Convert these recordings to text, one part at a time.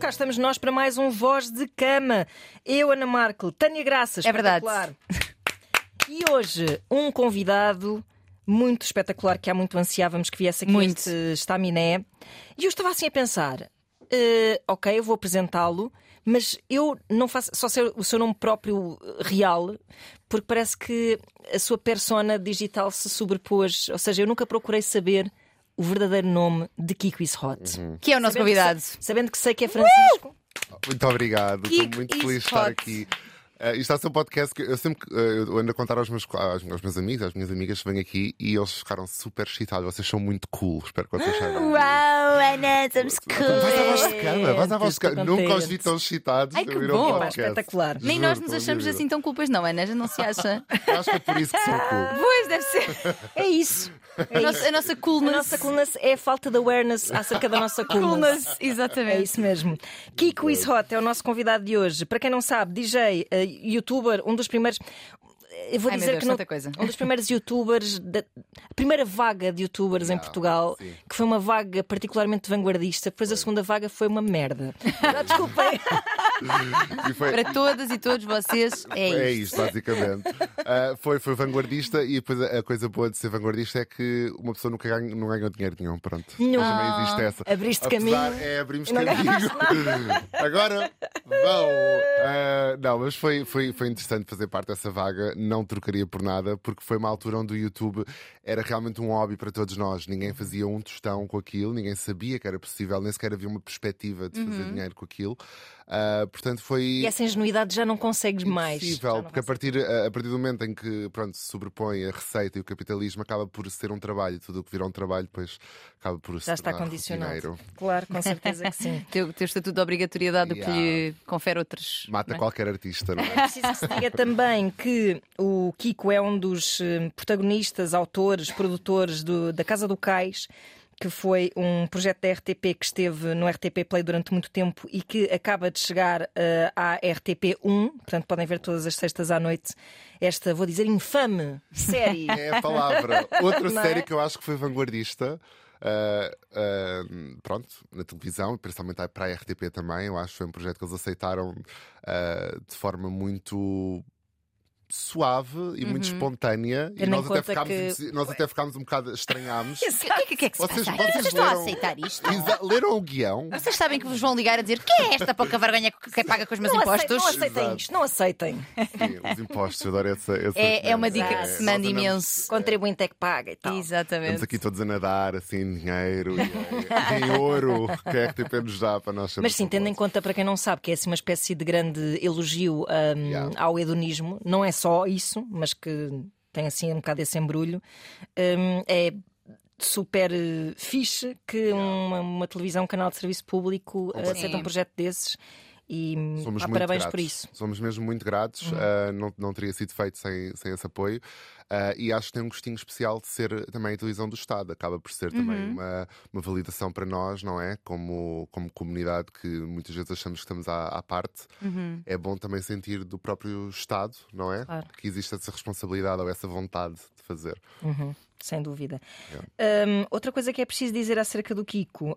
Cá estamos nós para mais um Voz de Cama. Eu, Ana Marco, Tânia Graças. É verdade. E hoje, um convidado muito espetacular que há muito ansiávamos que viesse aqui Muito. este estaminé. E eu estava assim a pensar: eh, ok, eu vou apresentá-lo, mas eu não faço só sei o seu nome próprio eh, real, porque parece que a sua persona digital se sobrepôs. Ou seja, eu nunca procurei saber o verdadeiro nome de Kiko is Hot. Que é o nosso Sabendo que convidado. sei- sabendo que sei que é Francisco. Muito obrigado, Kiko estou muito feliz de estar aqui. Uh, isto está a ser um podcast que eu sempre uh, eu ando a contar aos meus, aos, aos meus amigos, às minhas amigas que vêm aqui e eles ficaram super excitados. Vocês são muito cool, espero que vocês saibam. Uau, Ana, somos Vais à voz de cool. cama, vais à voz de cama. Nunca os vi tão excitados Ai, que um bom. Podcast. espetacular. Nem Juro, nós nos achamos assim tão culpas, não, Ana? Já não se acha? Acho que é por isso que sou cool. pois, deve ser. É isso. A nossa, a nossa A coolness. nossa coolness é a falta de awareness acerca da nossa coolness. coolness, É exatamente. isso mesmo. Kiko is Hot é o nosso convidado de hoje. Para quem não sabe, DJ, eh, youtuber, um dos primeiros. Eu vou Ai, dizer Deus, que não- coisa. um dos primeiros youtubers, da a primeira vaga de youtubers em Yeah, Portugal, sim. que foi uma vaga particularmente vanguardista. Depois a segunda vaga foi uma merda. Ah, Desculpem. E foi, Para todas e todos vocês, é isto. É isto, basicamente. Uh, foi, foi vanguardista e depois a, coisa boa de ser vanguardista é que uma pessoa nunca ganha, não ganhou dinheiro nenhum. Pronto. Nenhum. Também existe essa. Abriste Apesar- caminho. É, abrimos Não caminho. Agora vão. Uh, não, mas foi, foi, foi interessante fazer parte dessa vaga. Não trocaria por nada, porque foi uma altura onde o YouTube era realmente um hobby para todos nós. Ninguém fazia um tostão com aquilo, ninguém sabia que era possível, nem sequer havia uma perspectiva de fazer dinheiro com aquilo. Uh, portanto, foi. E essa ingenuidade já não consegues mais. Impossível, Já não porque a partir, a a partir do momento em que pronto, se sobrepõe a receita e o capitalismo acaba por ser um trabalho, tudo o que vira um trabalho, depois acaba por se Já está condicionado. rotineiro. Claro, com certeza que sim. Teu, teu estatuto de obrigatoriedade, o que Yeah. lhe confere outros. Mata não é? qualquer artista, não é? Preciso que se diga também que o Kiko é um dos eh, protagonistas, autores, produtores do- da Casa do Cais, que foi um projeto da RTP que esteve no RTP Play durante muito tempo e que acaba de chegar eh, à RTP1. Portanto, podem ver todas as sextas à noite esta, vou dizer, infame série. É a palavra. Outra Não é? série que eu acho que foi vanguardista. ah, ah, pronto, na televisão, principalmente para a RTP também, eu acho que foi um projeto que eles aceitaram de forma muito suave e muito espontânea e Tendo nós até, ficámos, que- nós até ficámos um bocado estranhámos. O que, que, que é que se Vocês- passa? vocês Vocês estão a leram- aceitar isto? Leram o guião? Vocês sabem que vos vão ligar a dizer que é esta pouca vergonha que paga com os meus Não aceitem, impostos? não aceitem Exato. isto, não aceitem. Sim, os impostos, eu adoro essa. essa É, é uma dica que se nós manda imenso. Contribuinte é que paga e tal. Exatamente. Estamos aqui todos a nadar, assim, dinheiro e em ouro, que é que tipo nos dá para nós Mas sim, tendo em conta, para quem não sabe, que é assim uma espécie de grande elogio hum, Yeah. ao hedonismo, não é só isso, mas que tem assim um bocado esse embrulho, hum, é super eh, fixe que uma, uma televisão, um canal de serviço público eh, aceita um projeto desses e hum, Somos parabéns gratos. por isso. Uhum. Somos mesmo muito gratos. ah, não, não teria sido feito sem, sem esse apoio. Ah, e acho que tem um gostinho especial de ser também a televisão do Estado. Acaba por ser também Uhum. uma, uma validação para nós, não é? Como, como comunidade que muitas vezes achamos que estamos à, à parte. É bom também sentir do próprio Estado, não é? Uhum. Claro. Que existe essa responsabilidade ou essa vontade de fazer. Uhum, sem dúvida. Hum, outra coisa que é preciso dizer acerca do Kiko, uh,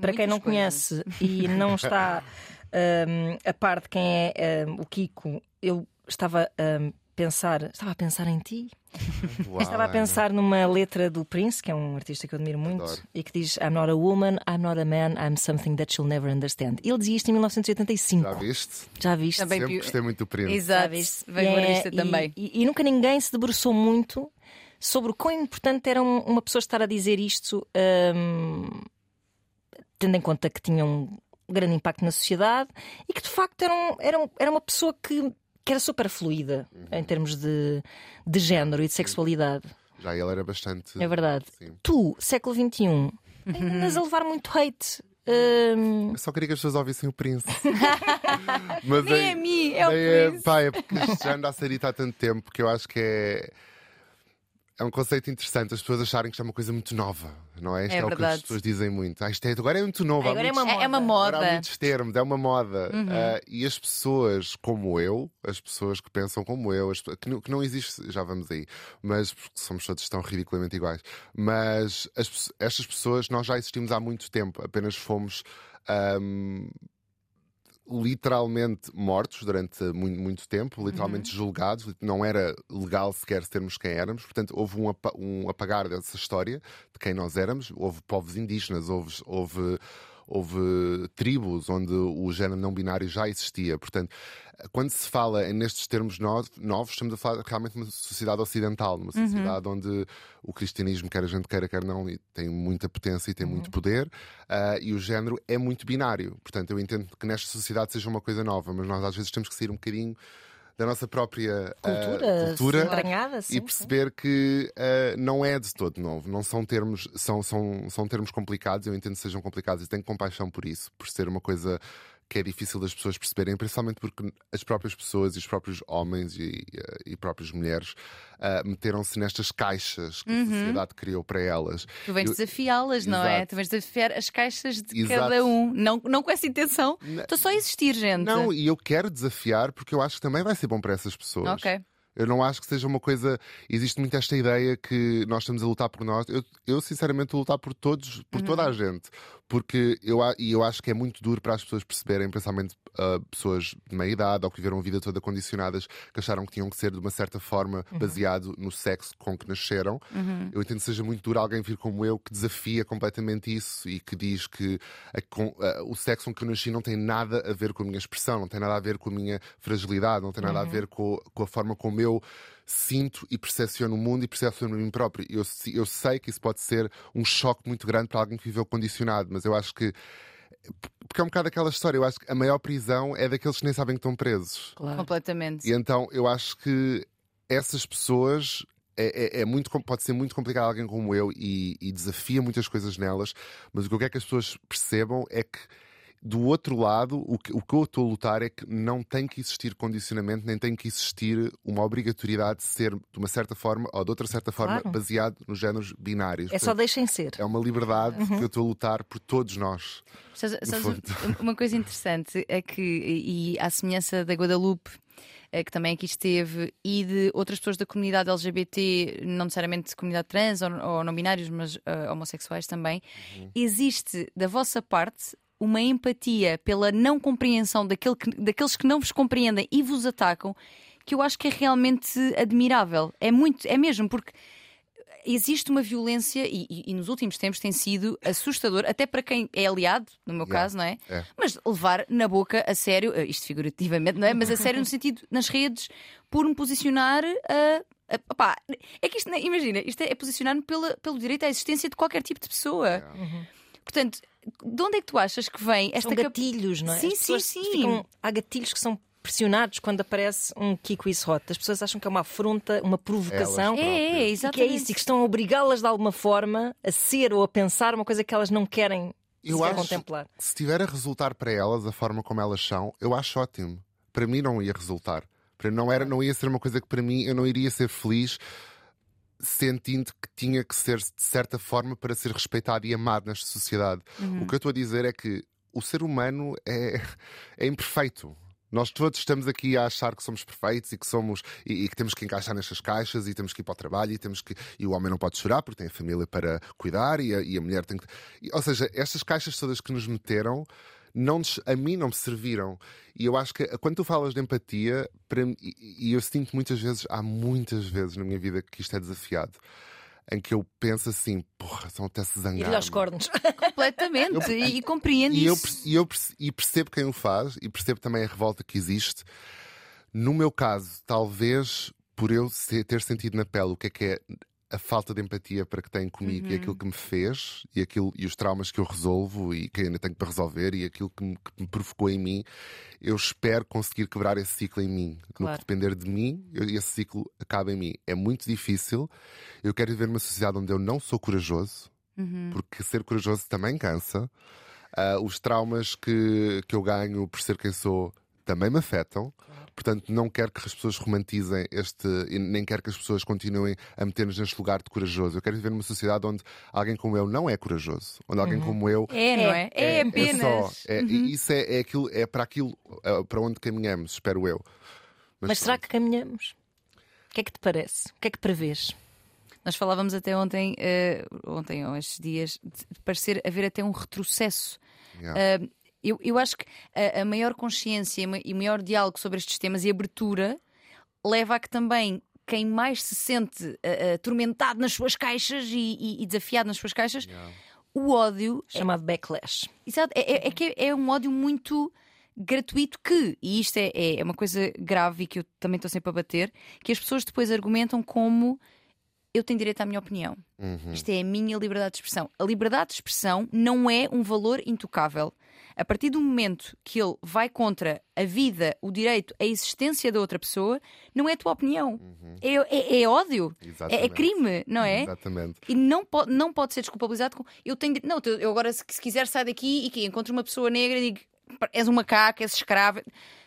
para quem Muitas não conhece e não está hum, a par de quem é hum, o Kiko, eu estava a pensar, estava a pensar em ti. Uau, estava a pensar numa letra do Prince, que é um artista que eu admiro muito, Adoro. e que diz: I'm not a woman, I'm not a man, I'm something that she'll never understand. Ele dizia isto em 1985. Já viste? Já viste? Também Sempre gostei muito do Prince. Exato. E é- também. E, e- e nunca ninguém se debruçou muito sobre o quão importante era um- uma pessoa estar a dizer isto, hum, tendo em conta que tinha um grande impacto na sociedade e que de facto era, um- era, um- era uma pessoa que, que era super fluida em termos de, de género e de sexualidade. Já ele era bastante. É verdade. Sim. Tu, século XXI, ainda andas a levar muito hate. hum, Eu só queria que as pessoas ouvissem o Prince. Mas Nem é mim, é o nem Prince. pá, é porque isto já anda a ser dito há tanto tempo que eu acho que é. É um conceito interessante as pessoas acharem que isto é uma coisa muito nova, não é? Isto É é, o que as pessoas dizem muito. Ah, isto é, agora é muito novo. Agora é muitos- uma É, é uma moda. moda. Agora há muitos termos, é uma moda. Uhum. Ah, e as pessoas como eu, as pessoas que pensam como eu, as que, não, que não existe, já vamos aí, mas porque somos todos tão ridiculamente iguais. Mas as estas pessoas, nós já existimos há muito tempo, apenas fomos. ahm, literalmente mortos durante muito, muito tempo, literalmente Uhum. julgados, não era legal sequer sermos quem éramos, portanto houve um, apa- um apagar dessa história de quem nós éramos, houve povos indígenas, houve, houve, houve tribos onde o género não binário já existia, portanto quando se fala nestes termos no- novos, estamos a falar realmente de uma sociedade ocidental, numa sociedade onde o cristianismo, quer a gente queira, quer não, tem muita potência e tem muito poder, ah, e o género é muito binário. Portanto, eu entendo que nesta sociedade seja uma coisa nova, mas nós às vezes temos que sair um bocadinho da nossa própria ah, Cultura, cultura entranhada, sim, e sim. perceber que ah, não é de todo novo. Não são termos, são, são, são termos complicados, eu entendo que sejam complicados e tenho compaixão por isso, por ser uma coisa que é difícil das pessoas perceberem, principalmente porque as próprias pessoas e os próprios homens e, eh, e próprias mulheres ah, meteram-se nestas caixas que a sociedade criou para elas. Tu vens desafiá-las, não é? Tu vens desafiar as caixas de Exato. cada um. Não, não com essa intenção. Estou só a existir, gente. Não, e eu quero desafiar porque eu acho que também vai ser bom para essas pessoas. Ok. Eu não acho que seja uma coisa. Existe muito esta ideia que nós estamos a lutar por nós. Eu, eu sinceramente, estou a lutar por todos, por toda a gente. Porque eu, e eu acho que é muito duro para as pessoas perceberem, principalmente ah, pessoas de meia idade ou que viveram a vida toda condicionadas, que acharam que tinham que ser de uma certa forma baseado no sexo com que nasceram. Eu entendo que seja muito duro alguém vir como eu que desafia completamente isso e que diz que a- com- a- o sexo com que eu nasci não tem nada a ver com a minha expressão, não tem nada a ver com a minha fragilidade, não tem nada a ver com, com a forma como eu sinto e percepciono o mundo e percepciono a mim próprio. Eu, eu sei que isso pode ser um choque muito grande para alguém que viveu condicionado, mas eu acho que. Porque é um bocado aquela história, eu acho que a maior prisão é daqueles que nem sabem que estão presos. Claro. Completamente. E então eu acho que essas pessoas. É, é- é muito, pode ser muito complicado alguém como eu e, e desafia muitas coisas nelas, mas o que eu quero que as pessoas percebam é que do outro lado, o que, o que eu estou a lutar é que não tem que existir condicionamento, nem tem que existir uma obrigatoriedade de ser de uma certa forma ou de outra certa forma Claro. baseado nos géneros binários. É só Portanto, deixem ser. é uma liberdade que eu estou a lutar por todos nós. Sabes- sabes fundo. uma coisa interessante é que, e à semelhança da Guadalupe, eh, que também aqui esteve, e de outras pessoas da comunidade LGBT, não necessariamente comunidade trans ou, ou não binários, mas eh, homossexuais também, existe da vossa parte uma empatia pela não compreensão daquele que- daqueles que não vos compreendem e vos atacam, que eu acho que é realmente admirável. É muito, é mesmo, porque existe uma violência e, e- e nos últimos tempos tem sido assustador, até para quem é aliado, no meu Yeah. caso, não é? É. Mas levar na boca a sério, eh, isto figurativamente, não é? Mas a sério no sentido nas redes, por me posicionar a. a- opá, é que isto, imagina, isto é, é posicionar-me pelo direito à existência de qualquer tipo de pessoa. Portanto, de onde é que tu achas que vem esta São cap- gatilhos, não é? Sim, sim, sim. ficam- há gatilhos que são pressionados quando aparece um Kiko e Hot. As pessoas acham que é uma afronta, uma provocação. Elas É, é, E que é exatamente. isso, e que estão a obrigá-las de alguma forma a ser ou a pensar uma coisa que elas não querem Eu sequer acho contemplar. que se estiver a resultar para elas a forma como elas são, eu acho ótimo. Para mim não ia resultar. Para não, era, não ia ser uma coisa que para mim eu não iria ser feliz sentindo que tinha que ser de certa forma para ser respeitado e amado nesta sociedade. O que eu estou a dizer é que o ser humano é, é imperfeito. Nós todos estamos aqui a achar que somos perfeitos e que somos e, e que temos que encaixar nestas caixas e temos que ir para o trabalho e temos que e o homem não pode chorar porque tem a família para cuidar e a, e a mulher tem que e, ou seja estas caixas todas que nos meteram não a mim não me serviram e eu acho que quando tu falas de empatia para mim- e, e eu sinto muitas vezes há muitas vezes na minha vida que isto é desafiado em que eu penso assim porra são até se zangar Ir-lhe aos cornos. Completamente. e, e compreendo e eu, isso. perce- e eu e percebo quem o faz e percebo também a revolta que existe. No meu caso, talvez por eu ter sentido na pele o que é que é a falta de empatia para que têm comigo e aquilo que me fez e, aquilo, e os traumas que eu resolvo e que ainda tenho para resolver e aquilo que me, que me provocou em mim, eu espero conseguir quebrar esse ciclo em mim. No Claro. que depender de mim, eu- esse ciclo acaba em mim. É muito difícil. Eu quero viver numa sociedade onde eu não sou corajoso, porque ser corajoso também cansa. Ah, os traumas que, que eu ganho por ser quem sou também me afetam. portanto não quero que as pessoas romantizem este, nem quero que as pessoas continuem a meter-nos neste lugar de corajoso. Eu quero viver numa sociedade onde alguém como eu não é corajoso, onde alguém como eu É, não é? É, apenas. só. É, e Isso é, é, aquilo, é para aquilo é, para onde caminhamos, espero eu. Mas será que caminhamos? O que é que te parece? O que é que prevês? Nós falávamos até ontem, eh, ontem ou estes dias, de parecer haver até um retrocesso. Yeah. Eh, eu, eu acho que a, a maior consciência e maior diálogo sobre estes temas e abertura leva a que também quem mais se sente eh, atormentado nas suas caixas e, e- e desafiado nas suas caixas, o ódio Chamado backlash. Exato, é, é- é que é um ódio muito gratuito que, e isto é, é- é uma coisa grave e que eu também estou sempre a bater, que as pessoas depois argumentam como eu tenho direito à minha opinião. Uhum. Isto é a minha liberdade de expressão. A liberdade de expressão não é um valor intocável. A partir do momento que ele vai contra a vida, o direito, a existência da outra pessoa, não é a tua opinião. É, é- é ódio. É, é Uhum. Crime, não é? Exatamente. E não pode, não pode ser desculpabilizado com. Eu tenho. Não, eu agora, se, se quiser, sai daqui e que encontro uma pessoa negra e digo és um macaco, és escravo.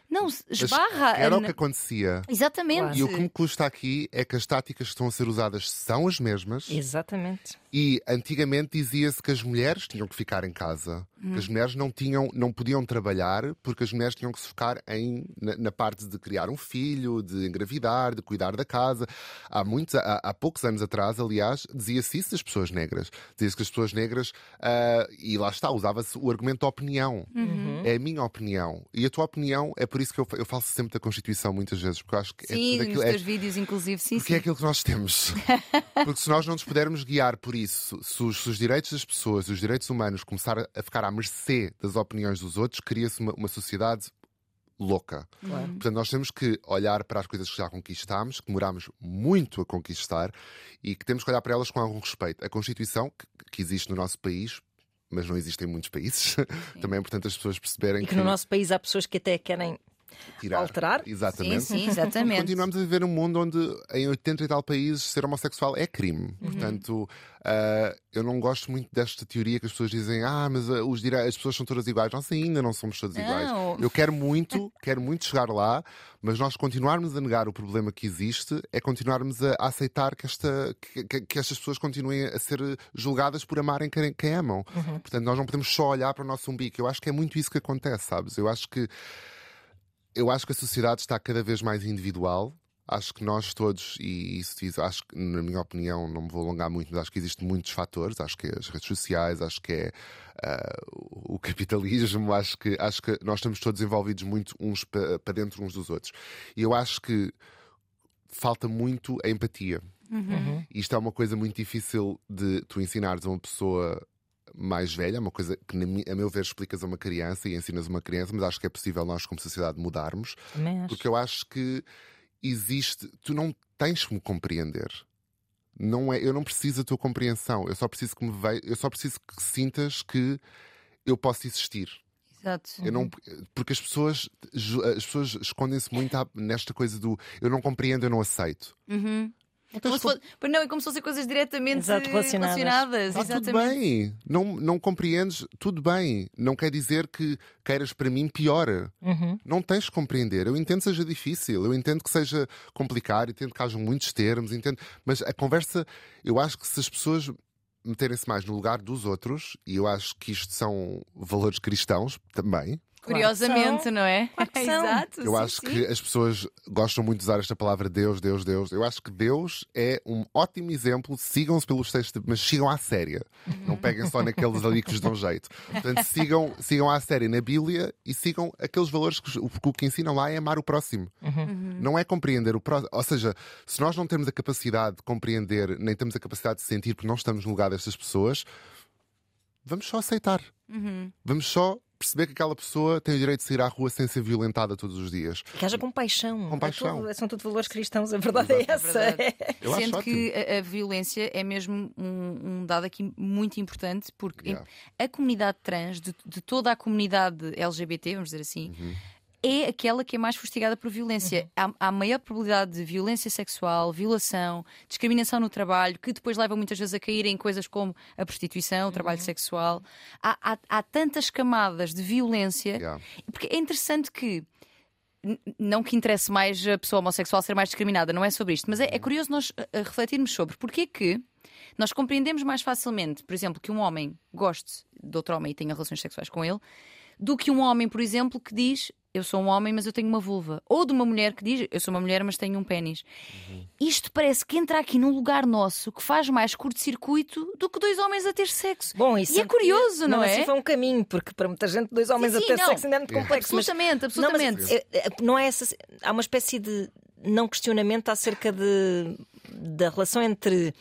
Não, se- Mas esbarra. Era o que acontecia. Exatamente. E o que me custa aqui é que as táticas que estão a ser usadas são as mesmas. Exatamente. E antigamente dizia-se que as mulheres tinham que ficar em casa, que as mulheres não tinham, não podiam trabalhar porque as mulheres tinham que se focar em, na, na parte de criar um filho, de engravidar, de cuidar da casa. Há muitos, há, há poucos anos atrás, aliás, dizia-se isso das pessoas negras. Dizia-se que as pessoas negras ah, e lá está, usava-se o argumento da opinião. É a minha opinião e a tua opinião é por isso que eu, eu falo sempre da Constituição muitas vezes porque eu acho que é Sim, nos é teus vídeos, inclusive, sim, porque é sim. aquilo que nós temos. Porque se nós não nos pudermos guiar por isso, se os, se os direitos das pessoas, os direitos humanos começar a, ficar à mercê das opiniões dos outros, cria-se uma, uma sociedade louca. Claro. Portanto, nós temos que olhar para as coisas que já conquistámos, que demorámos muito a conquistar e que temos que olhar para elas com algum respeito. A Constituição, que, que existe no nosso país, mas não existe em muitos países, também é importante as pessoas perceberem E que no nosso país há pessoas que até querem tirar. alterar. Exatamente. Sim, sim, exatamente. Continuamos a viver num mundo onde em 80 e tal países ser homossexual é crime. Uhum. Portanto, ah, eu não gosto muito desta teoria que as pessoas dizem ah, mas ah, os dire... as pessoas são todas iguais. Nós ainda não somos todas iguais. Não. Eu quero muito, quero muito chegar lá, mas nós continuarmos a negar o problema que existe é continuarmos a aceitar que, esta, que, que- que estas pessoas continuem a ser julgadas por amarem quem, quem amam. Portanto, nós não podemos só olhar para o nosso umbigo. Eu acho que é muito isso que acontece, sabes? Eu acho que eu acho que a sociedade está cada vez mais individual. Acho que nós todos, e isso, isso acho que, na minha opinião, não me vou alongar muito, mas acho que existem muitos fatores. Acho que é as redes sociais, acho que é ah, o capitalismo, acho que, acho que nós estamos todos envolvidos muito uns pa- para dentro uns dos outros. E eu acho que falta muito a empatia. Isto é uma coisa muito difícil de tu ensinares a uma pessoa mais velha, uma coisa que, a meu ver, explicas a uma criança e ensinas a uma criança, mas acho que é possível nós, como sociedade, mudarmos, acho. porque eu acho que existe. Tu não tens que me compreender. Não é, eu não preciso da tua compreensão, eu só preciso que me ve, eu só preciso que sintas que eu posso existir. Exato. Eu não, porque as pessoas, as pessoas escondem-se muito nesta coisa do eu não compreendo, eu não aceito. Uhum. Não tens Como se Pois não, é como se fossem coisas diretamente Exato, relacionadas. relacionadas. Está tudo Exatamente. bem. Não, não compreendes, tudo bem. Não quer dizer que queiras para mim pior. Uhum. Não tens que compreender. Eu entendo que seja difícil, eu entendo que seja complicado, entendo que hajam muitos termos, entendo. Mas a conversa, eu acho que se as pessoas meterem-se mais no lugar dos outros, e eu acho que isto são valores cristãos também. Claro Curiosamente, são. não é? Claro que são. Exato. Eu sim, acho sim. que as pessoas gostam muito de usar esta palavra Deus, Deus, Deus. Eu acho que Deus é um ótimo exemplo. Sigam-se pelos textos, mas sigam à séria. Não peguem só naqueles ali que vos dão jeito. Portanto, sigam, sigam à séria na Bíblia e sigam aqueles valores que, o- que o que ensinam lá é amar o próximo. Não é compreender o próximo. Ou seja, se nós não temos a capacidade de compreender, nem temos a capacidade de sentir porque não estamos no lugar destas pessoas, vamos só aceitar. Uhum. Vamos só perceber que aquela pessoa tem o direito de sair à rua sem ser violentada todos os dias. Que haja compaixão. Compaixão. É tudo- são tudo valores cristãos, a verdade é essa. verdade. Eu acho Sendo que a, a violência é mesmo um, um dado aqui muito importante, porque Yeah. a comunidade trans, de, de toda a comunidade LGBT, vamos dizer assim, Uhum. É aquela que é mais fustigada por violência. Há, há maior probabilidade de violência sexual, violação, discriminação no trabalho, que depois leva muitas vezes a cair em coisas como a prostituição, o trabalho sexual. Há, há- há tantas camadas de violência Yeah. porque é interessante que não que interesse mais a pessoa homossexual ser mais discriminada, não é sobre isto, mas é, é curioso nós uh, uh, refletirmos sobre porque que nós compreendemos mais facilmente, por exemplo, que um homem goste de outro homem e tenha relações sexuais com ele, do que um homem, por exemplo, que diz eu sou um homem, mas eu tenho uma vulva. Ou de uma mulher que diz eu sou uma mulher, mas tenho um pênis. Isto parece que entra aqui num lugar nosso que faz mais curto-circuito do que dois homens a ter sexo. Bom, e isso é curioso, não, é? Assim foi um caminho, porque para muita gente, dois homens Sim, sim, a ter não. sexo ainda é muito complexo. mas- Absolutamente, Não, absolutamente. mas, é, é, não é essa. Há uma espécie de não questionamento acerca de, da relação entre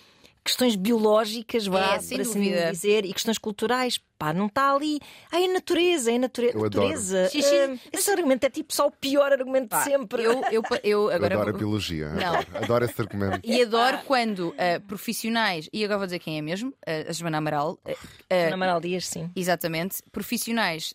questões biológicas, vá, É, por assim dizer, e questões culturais. Pá, não está ali. Ai, a natureza, é a nature... Eu adoro. natureza. Xixi, Ah, esse argumento é tipo só o pior argumento Pá, de sempre. Eu, eu, eu Eu agora adoro a biologia. Não. Adoro, adoro esse argumento. E adoro quando uh, profissionais, e agora vou dizer quem é mesmo, uh, a Joana Amaral, uh, uh, Na Amaral Dias, sim. exatamente, profissionais,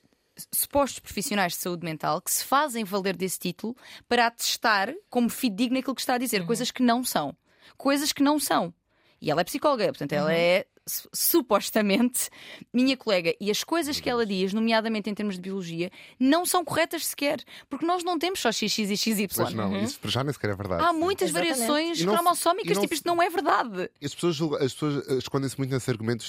supostos profissionais de saúde mental, que se fazem valer desse título para atestar como fidedigno aquilo que está a Uhum. dizer, coisas que não são. Coisas que não são. E ela é psicóloga, portanto, ela Uhum. é supostamente minha colega. E as coisas que ela diz, nomeadamente em termos de biologia, não são corretas sequer. Porque nós não temos só XX e XY. Pois não, isso para já nem sequer é verdade. Há muitas Exatamente. variações não cromossómicas, não tipo, isto não é verdade. As pessoas, as pessoas eh, escondem-se muito nesse argumento.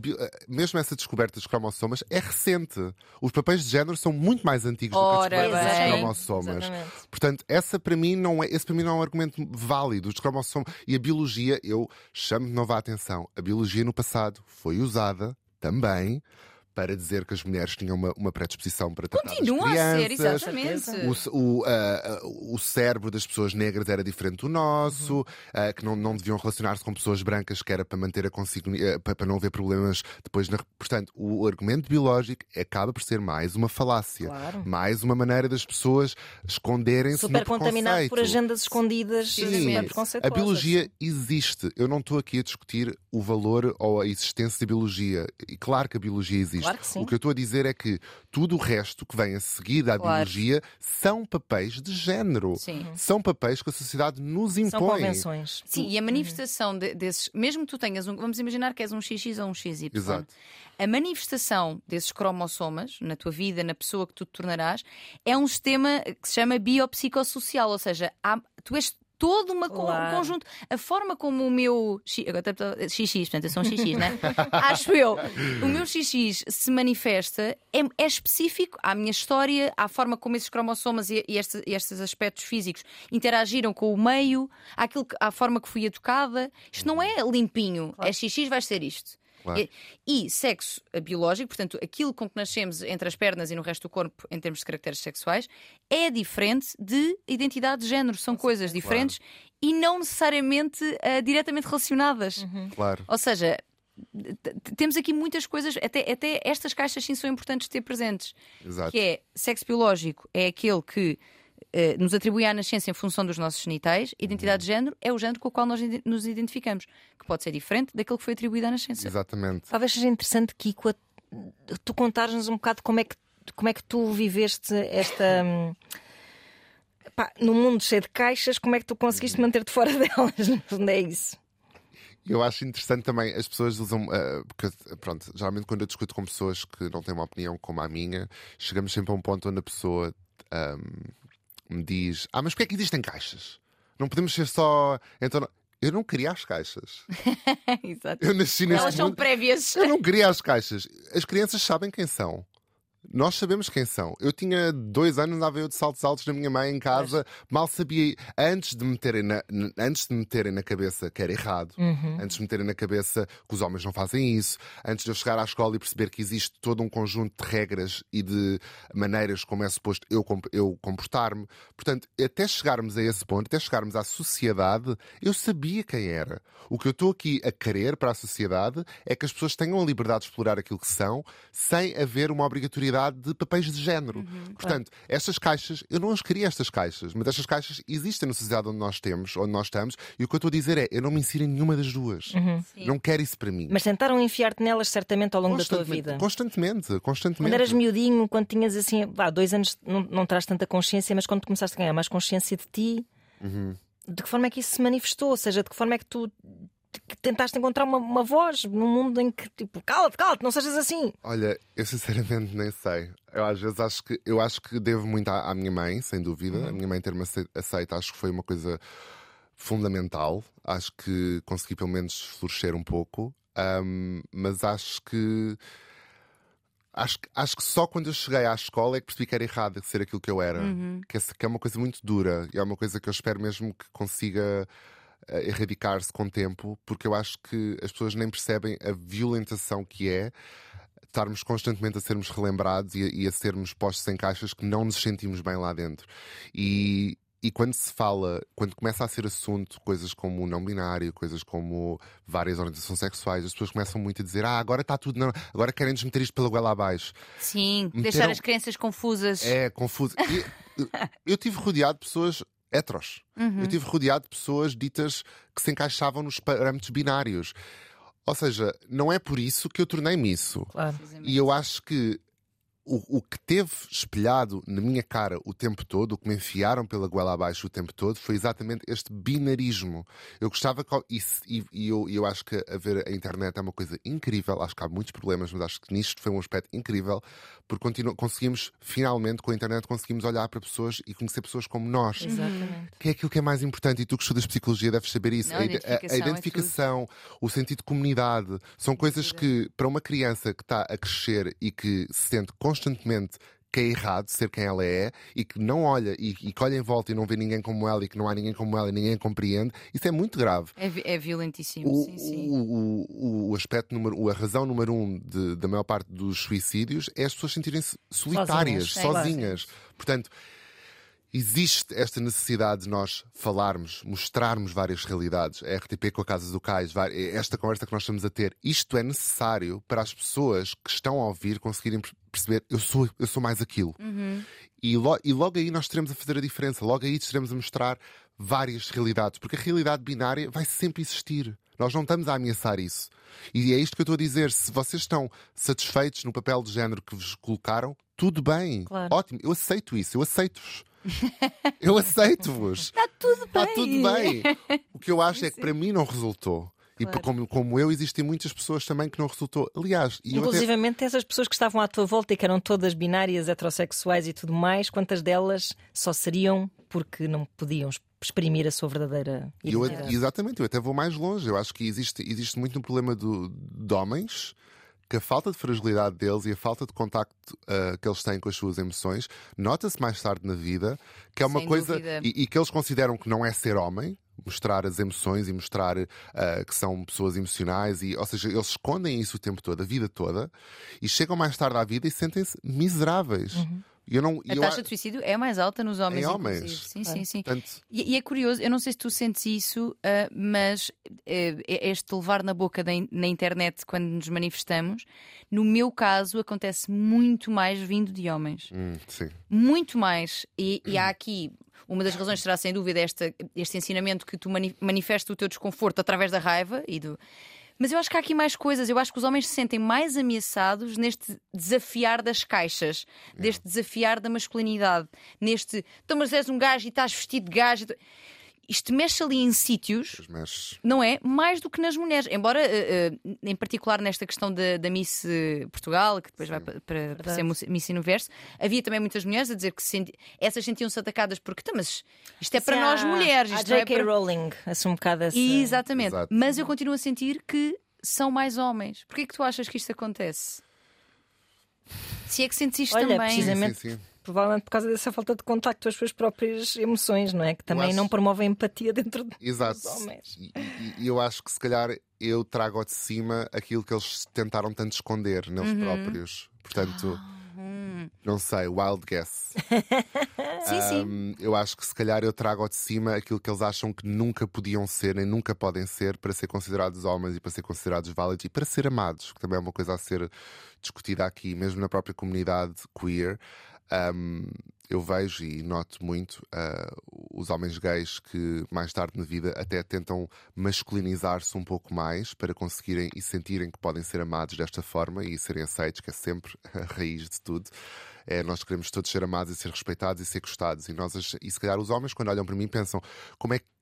Bi- a- Mesmo essa descoberta dos cromossomas é recente. Os papéis de género são muito mais antigos do que Ora a descoberta dos cromossomas. Exatamente. Portanto, essa para mim não é, esse para mim não é um argumento válido. Os cromossomas e a biologia, eu chamo de nova atenção. A biologia no passado foi usada também para dizer que as mulheres tinham uma, uma predisposição para tratar das Continua a ser, crianças. exatamente. O, o, ah, o cérebro das pessoas negras era diferente do nosso, ah, que não, não deviam relacionar-se com pessoas brancas, que era para manter a consignia, para, para não haver problemas depois. Na... Portanto, o argumento biológico acaba por ser mais uma falácia, Claro. mais uma maneira das pessoas esconderem-se Super no contaminado por agendas escondidas Sim, a biologia existe. Eu não estou aqui a discutir o valor ou a existência da biologia. E claro que a biologia existe. Claro que sim. O que eu estou a dizer é que tudo o resto que vem a seguir à Claro. biologia são papéis de género. Sim. São papéis que a sociedade nos impõe. São convenções. Sim, e a manifestação de- desses, mesmo que tu tenhas um, vamos imaginar que és um XX ou um XY. Exato. A manifestação desses cromossomas na tua vida, na pessoa que tu te tornarás, é um sistema que se chama biopsicossocial, ou seja, há- tu és todo um Claro. conjunto. A forma como o meu agora XX, portanto, eu sou um XX, né? Acho eu. O meu XX se manifesta é, é específico à minha história, à forma como esses cromossomas e, e estes, e estes aspectos físicos interagiram com o meio, àquilo à forma que fui educada. Isto não é limpinho. É XX, vai ser isto. Claro. E, e sexo biológico, portanto, aquilo com que nascemos entre as pernas e no resto do corpo, em termos de caracteres sexuais, é diferente de identidade de género. São coisas diferentes e não necessariamente ah, diretamente relacionadas. Claro. Ou seja, temos aqui muitas coisas, até, até estas caixas sim são importantes de ter presentes. Exato. Que é sexo biológico é aquele que eh, nos atribui à nascença em função dos nossos genitais, identidade de género é o género com o qual nós nos identificamos, que pode ser diferente daquele que foi atribuído à nascença. Exatamente. Talvez seja interessante, Kiko, a- tu contares-nos um bocado como é que, como é que tu viveste esta. hum, pá, no mundo cheio de caixas, como é que tu conseguiste manter-te fora delas? Fundo, é isso. Eu acho interessante também, as pessoas usam. eh, porque, pronto, geralmente quando eu discuto com pessoas que não têm uma opinião como a minha, chegamos sempre a um ponto onde a pessoa ahm, me diz: Ah, mas porquê é que existem caixas? Não podemos ser só. Então, eu não queria as caixas. Exato. Eu nasci neste Elas são mundo. prévias. Eu não queria as caixas. As crianças sabem quem são. Nós sabemos quem são. Eu tinha dois anos, andava eu de saltos altos na minha mãe em casa, mal sabia. Antes de me meterem na, antes de me meterem na cabeça que era errado, antes de me meterem na cabeça que os homens não fazem isso, antes de eu chegar à escola e perceber que existe todo um conjunto de regras e de maneiras como é suposto eu, eu comportar-me. Portanto, até chegarmos a esse ponto, até chegarmos à sociedade, eu sabia quem era. O que eu estou aqui a querer para a sociedade é que as pessoas tenham a liberdade de explorar aquilo que são, sem haver uma obrigatoriedade de papéis de género. Portanto, estas caixas, eu não as queria estas caixas, mas estas caixas existem na sociedade onde nós temos, onde nós estamos, e o que eu estou a dizer é, eu não me insiro em nenhuma das duas. Não quero isso para mim. Mas tentaram enfiar-te nelas certamente ao longo da tua vida. constantemente, constantemente. Quando eras miudinho, quando tinhas assim, vá, dois anos, não, não traz tanta consciência, mas quando começaste a ganhar mais consciência de ti, Uhum. de que forma é que isso se manifestou? Ou seja, de que forma é que tu que tentaste encontrar uma, uma voz num mundo em que, tipo, cala-te, cala-te, não sejas assim. Olha, eu sinceramente nem sei. Eu às vezes acho que eu acho que devo muito à, à minha mãe, sem dúvida. A minha mãe ter-me ace- aceito, acho que foi uma coisa fundamental. Acho que consegui pelo menos florescer um pouco. Ahm, mas acho que acho, acho que só quando eu cheguei à escola é que percebi que era errado ser aquilo que eu era. Que, é, que é uma coisa muito dura e é uma coisa que eu espero mesmo que consiga erradicar-se com o tempo, porque eu acho que as pessoas nem percebem a violentação que é estarmos constantemente a sermos relembrados e a, e a sermos postos em caixas que não nos sentimos bem lá dentro. E, e quando se fala, quando começa a ser assunto coisas como o não binário, coisas como várias orientações sexuais, as pessoas começam muito a dizer: Ah, agora está tudo, não, agora querem-nos meter isto pela goela abaixo. Sim, Meteram- deixar as crianças confusas. É confuso. Eu tive rodeado de pessoas heteros. Uhum. Eu tive rodeado de pessoas ditas que se encaixavam nos parâmetros binários. Ou seja, não é por isso que eu tornei-me isso. Claro. E eu acho que o, o que teve espelhado na minha cara o tempo todo, o que me enfiaram pela goela abaixo o tempo todo, foi exatamente este binarismo. Eu gostava que. E, e- e eu, eu acho que a ver a internet é uma coisa incrível. Acho que há muitos problemas, mas acho que nisto foi um aspecto incrível, porque continu, conseguimos, finalmente, com a internet, conseguimos olhar para pessoas e conhecer pessoas como nós. Exatamente. Que é aquilo que é mais importante, e tu que estudas psicologia deves saber isso. Não, a, a ide- a- a identificação é identificação, o sentido de comunidade, são coisas que, para uma criança que está a crescer e que se sente constantemente que é errado ser quem ela é e que não olha e, e que olha em volta e não vê ninguém como ela e que não há ninguém como ela e ninguém a compreende, isso é muito grave. É, é violentíssimo, O, sim, sim. o, o, o aspecto número, a razão número um de- da maior parte dos suicídios é as pessoas sentirem-se solitárias, Sozinhas, sozinhas. Portanto, existe esta necessidade de nós falarmos, mostrarmos várias realidades. A RTP com a Casa do Cais, vai- esta conversa que nós estamos a ter, isto é necessário para as pessoas que estão a ouvir conseguirem perceber eu sou, eu sou mais aquilo. E, lo- e logo aí nós estaremos a fazer a diferença, logo aí estaremos a mostrar várias realidades, porque a realidade binária vai sempre existir. Nós não estamos a ameaçar isso. E é isto que eu estou a dizer. Se vocês estão satisfeitos no papel de género que vos colocaram, tudo bem. Claro. Ótimo. Eu aceito isso. Eu aceito-vos. eu aceito-vos. Está tudo Está bem. tudo bem. O que eu acho é que para mim não resultou. E Claro. como, como eu, existem muitas pessoas também que não resultou. Aliás, e eu até- Inclusivamente essas pessoas que estavam à tua volta e que eram todas binárias, heterossexuais e tudo mais, quantas delas só seriam porque não podiam exprimir a sua verdadeira E eu, identidade? exatamente, eu até vou mais longe. Eu acho que existe, existe muito um problema do, de homens que a falta de fragilidade deles e a falta de contacto ah, que eles têm com as suas emoções nota-se mais tarde na vida que é uma Sem coisa e, e que eles consideram que não é ser homem. Mostrar as emoções e mostrar ah, que são pessoas emocionais, e, ou seja, eles escondem isso o tempo todo, a vida toda, e chegam mais tarde à vida e sentem-se miseráveis. E eu não, e A eu taxa de suicídio é mais alta nos homens. Em homens. inclusive. Sim, sim, sim. Portanto, E, e é curioso, eu não sei se tu sentes isso, ah, mas eh, este levar na boca da na internet quando nos manifestamos, no meu caso, acontece muito mais vindo de homens. hum, sim. Muito mais. E, e há aqui. Uma das razões será sem dúvida esta, este ensinamento que tu mani manifestas o teu desconforto através da raiva e do. Mas eu acho que há aqui mais coisas. Eu acho que os homens se sentem mais ameaçados neste desafiar das caixas, deste desafiar da masculinidade, neste. Então, mas és um gajo e estás vestido de gajo. e tu-" Isto mexe ali em sítios não é? Mais do que nas mulheres. Embora, eh, eh, em particular nesta questão da, da Miss eh, Portugal, que depois vai para, para, para ser Miss- Universo, havia também muitas mulheres a dizer que se senti- essas sentiam-se atacadas porque, "Então, mas isto é para Sim, nós mulheres. Isto é J.K. para... Rowling, assume um bocado essa. Exatamente. Exato. Mas eu continuo a sentir que são mais homens. Porquê que tu achas que isto acontece? Se é que sentes isto Olha, também. precisamente- Sim, sim, sim. Provavelmente por causa dessa falta de contacto com as suas próprias emoções, não é? Que também acho- não promovem empatia dentro de. Exato. Os homens. E, e- eu acho que se calhar eu trago de cima aquilo que eles tentaram tanto esconder neles Uhum. próprios. Portanto, Hum. não sei, wild guess. Sim, sim. Um, eu acho que se calhar eu trago ao de cima aquilo que eles acham que nunca podiam ser nem nunca podem ser para ser considerados homens e para ser considerados válidos e para ser amados, que também é uma coisa a ser discutida aqui, mesmo na própria comunidade queer. Um, eu vejo e noto muito uh, os homens gays que mais tarde na vida até tentam masculinizar-se um pouco mais para conseguirem e sentirem que podem ser amados desta forma e serem aceitos, que é sempre a raiz de tudo. É, nós queremos todos ser amados e ser respeitados e ser gostados. E, nós, e se calhar os homens, quando olham para mim, pensam como é que.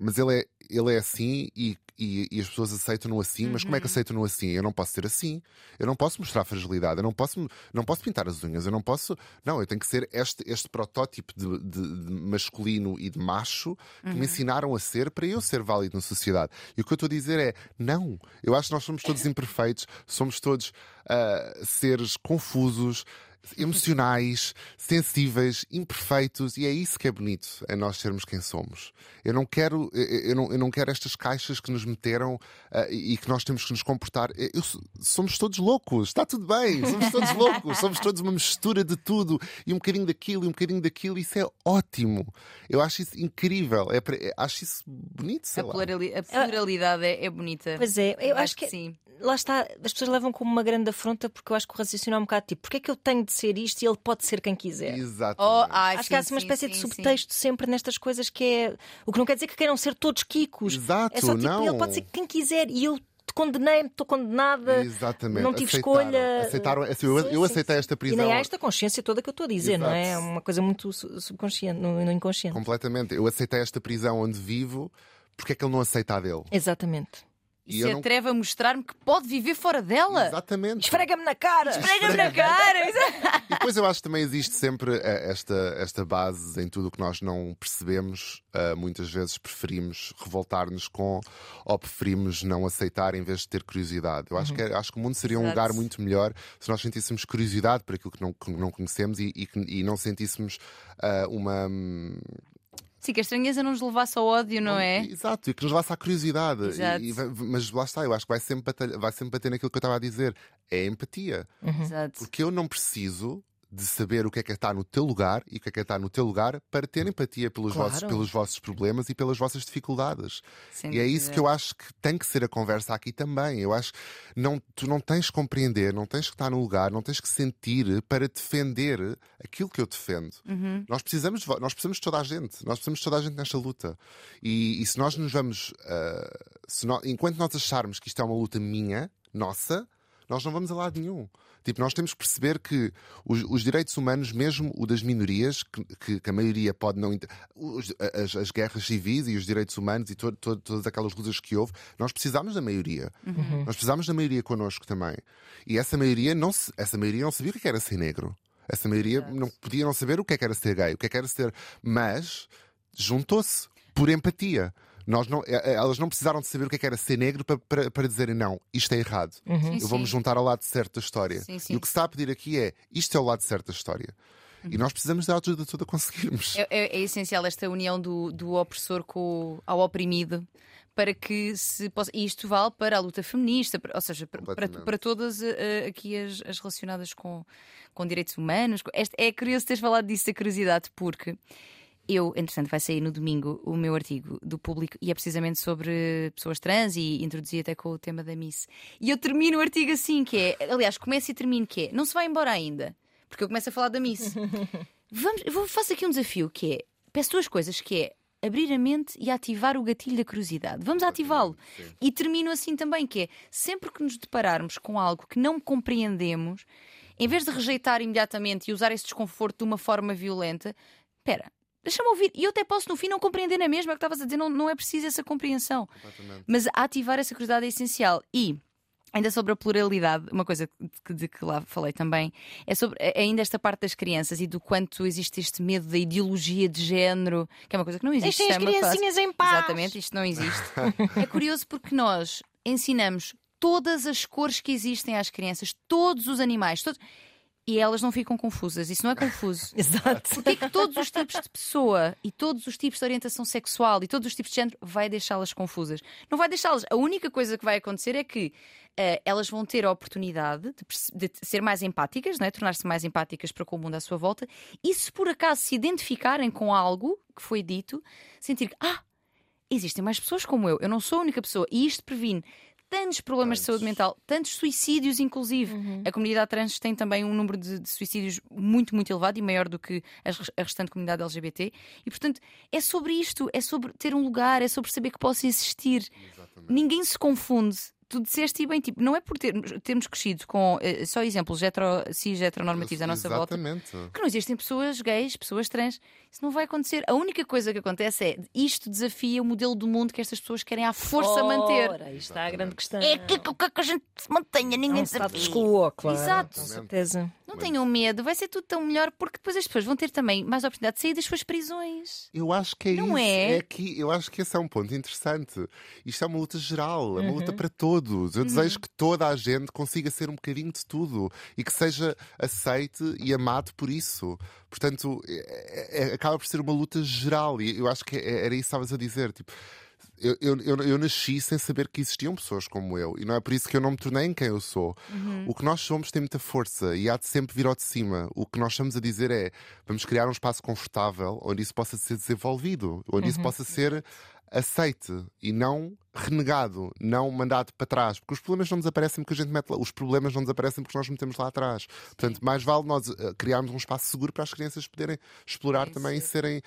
Mas ele é, ele é assim e, e, e as pessoas aceitam-no assim, mas como é que aceitam-no assim? Eu não posso ser assim, eu não posso mostrar fragilidade, eu não posso, não posso pintar as unhas, eu não posso. Não, eu tenho que ser este, este protótipo de, de- de masculino e de macho que me ensinaram a ser para eu ser válido na sociedade. E o que eu estou a dizer é: não, eu acho que nós somos todos imperfeitos, somos todos ah, seres confusos emocionais, sensíveis, imperfeitos, e é isso que é bonito, é nós sermos quem somos. Eu não quero, eu não, eu não quero estas caixas que nos meteram ah, e que nós temos que nos comportar. Eu- somos todos loucos, está tudo bem, somos todos loucos, somos todos uma mistura de tudo e um bocadinho daquilo e um bocadinho daquilo, isso é ótimo. Eu acho isso incrível, é, é- acho isso bonito, sei A, lá. plurali- a pluralidade é, é bonita. Pois é, eu acho que sim. Lá está, as pessoas levam como uma grande afronta porque eu acho que o raciocínio é um bocado tipo, porque é que eu tenho de ser isto e ele pode ser quem quiser? Exatamente. Oh, ai, Acho sim, que há assim uma sim, espécie de sim, subtexto sempre nestas coisas que é. O que não quer dizer que queiram ser todos Kikos. Exato, é só tipo, não. ele pode ser quem quiser e eu te condenei-me, estou condenada. Exatamente. Não tive Aceitaram, escolha. Aceitaram, assim, eu, Sim, eu aceitei sim. esta E prisão. nem há esta consciência toda que eu estou a dizer, não é? É Exato. uma coisa muito su- subconsciente, no, no inconsciente. Completamente. Eu aceitei esta prisão onde vivo, porque é que ele não aceita a dele? Exatamente. E E eu se não- atreve a mostrar-me que pode viver fora dela. Exatamente. Esfrega-me na cara! Esfrega-me na cara. E depois eu acho que também existe sempre eh, esta, esta base em tudo o que nós não percebemos. Ah, muitas vezes preferimos revoltar-nos com ou preferimos não aceitar em vez de ter curiosidade. Eu acho, que, é- acho que o mundo seria um Exato. lugar muito melhor se nós sentíssemos curiosidade por aquilo que não, que não conhecemos e, e, que- e não sentíssemos ah, uma. Sim, que a estranheza não nos levasse ao ódio, não é? Exato, e que nos levasse à curiosidade. Exato. E- e mas lá está, eu acho que vai sempre, batalha- vai sempre bater naquilo que eu estava a dizer. É a empatia. Exato. Porque eu não preciso de saber o que é que está no teu lugar e o que é que está no teu lugar para ter empatia pelos, Claro. vossos, pelos vossos problemas e pelas vossas dificuldades. Sem E é isso que eu acho que tem que ser a conversa aqui também. Eu acho que não, tu não tens que compreender, não tens que estar no lugar, não tens que sentir para defender aquilo que eu defendo. Uhum. Nós precisamos de, nós precisamos de toda a gente, nós precisamos de toda a gente nesta luta. E, e se nós nos vamos, se nó- enquanto nós acharmos que isto é uma luta minha, nossa, nós não vamos a lado nenhum. Tipo, nós temos que perceber que os, os direitos humanos, mesmo o das minorias, que, que- a maioria pode não. os- as, as guerras civis e os direitos humanos e to- to- todas aquelas lutas que houve, nós precisamos da maioria. Nós precisamos da maioria connosco também. E essa maioria não, se- essa maioria não sabia o que é era ser negro. Essa maioria não podia não saber o que é que era ser gay, o que é que era ser. Mas juntou-se por empatia. Nós não, eh, eh, elas não precisaram de saber o que é que era ser negro para, para, para dizerem não, isto é errado. Sim, Eu vou me sim. juntar ao lado certo da história. Sim, sim. E o que se está a pedir aqui é isto é o lado certo da história. E nós precisamos da ajuda toda a conseguirmos. É, é- é essencial esta união do, do opressor com o, ao oprimido para que se possa. E isto vale para a luta feminista, para- ou seja, para, para, para todas eh, aqui as, as relacionadas com, com direitos humanos. Este- é curioso teres falado disso, da curiosidade, porque eu, entretanto, vai sair no domingo o meu artigo do público e é precisamente sobre pessoas trans e introduzi até com o tema da Miss. E eu termino o artigo assim, que é, aliás, começo e termino, que é, não se vai embora ainda, porque eu começo a falar da Miss. Vamos, vou, faço aqui um desafio que é: peço duas coisas, que é abrir a mente e ativar o gatilho da curiosidade. Vamos ativá-lo. E termino assim também, que é sempre que nos depararmos com algo que não compreendemos, em vez de rejeitar imediatamente e usar esse desconforto de uma forma violenta, espera, deixa-me ouvir. E eu até posso no fim não compreender na mesma, é o que estavas a dizer, não, não é preciso essa compreensão. Mas ativar essa curiosidade é essencial. E Ainda sobre a pluralidade, uma coisa que- de que lá falei também é sobre é ainda esta parte das crianças e do quanto existe este medo da ideologia de género, que é uma coisa que não existe. Deixem as isso é criancinhas em paz. Exatamente, isto não existe. é curioso porque nós ensinamos todas as cores que existem às crianças, todos os animais, todos... e elas não ficam confusas. Isso não é confuso. Exato. Porque é que todos os tipos de pessoa e todos os tipos de orientação sexual e todos os tipos de género vai deixá-las confusas? Não vai deixá-las. A única coisa que vai acontecer é que eh, elas vão ter a oportunidade de, de ser mais empáticas, não é? tornar-se mais empáticas para com o mundo à sua volta e se por acaso se identificarem com algo que foi dito, sentir que, ah, existem mais pessoas como eu, eu não sou a única pessoa e isto previne tantos problemas de saúde mental, tantos suicídios, inclusive. A comunidade trans tem também um número de, de suicídios muito, muito elevado e maior do que a restante comunidade LGBT. E, portanto, é sobre isto, é sobre ter um lugar, é sobre saber que posso existir. Ninguém se confunde. Tu disseste e bem, tipo, não é por ter, termos crescido com uh, só exemplos hetero, cis heteronormativos à nossa Exatamente. volta que não existem pessoas gays, pessoas trans. Isso não vai acontecer. A única coisa que acontece é isto desafia o modelo do mundo que estas pessoas querem à força manter. Ora, aí está a grande questão. É que, que, que a gente se mantenha, ninguém desafia. quo, claro. Exato. Com certeza. Não tenham medo, vai ser tudo tão melhor porque depois as pessoas vão ter também mais oportunidade de sair das suas prisões. Eu acho que é Não isso. é? que eu acho que esse é um ponto interessante. Isto é uma luta geral, é uma Uhum. luta para todos. Eu desejo que toda a gente consiga ser um bocadinho de tudo e que seja aceite e amado por isso. Portanto, é- é- acaba por ser uma luta geral e eu acho que é- era isso que estavas a dizer. Tipo, eu, eu, eu, eu nasci sem saber que existiam pessoas como eu e não é por isso que eu não me tornei em quem eu sou. O que nós somos tem muita força e há de sempre vir ao de cima. O que nós estamos a dizer é vamos criar um espaço confortável onde isso possa ser desenvolvido, onde isso possa ser aceite e não renegado, não mandado para trás, porque os problemas não desaparecem porque a gente mete lá, os problemas não desaparecem porque nós metemos lá atrás. Portanto, mais vale nós eh, criarmos um espaço seguro para as crianças poderem explorar também e serem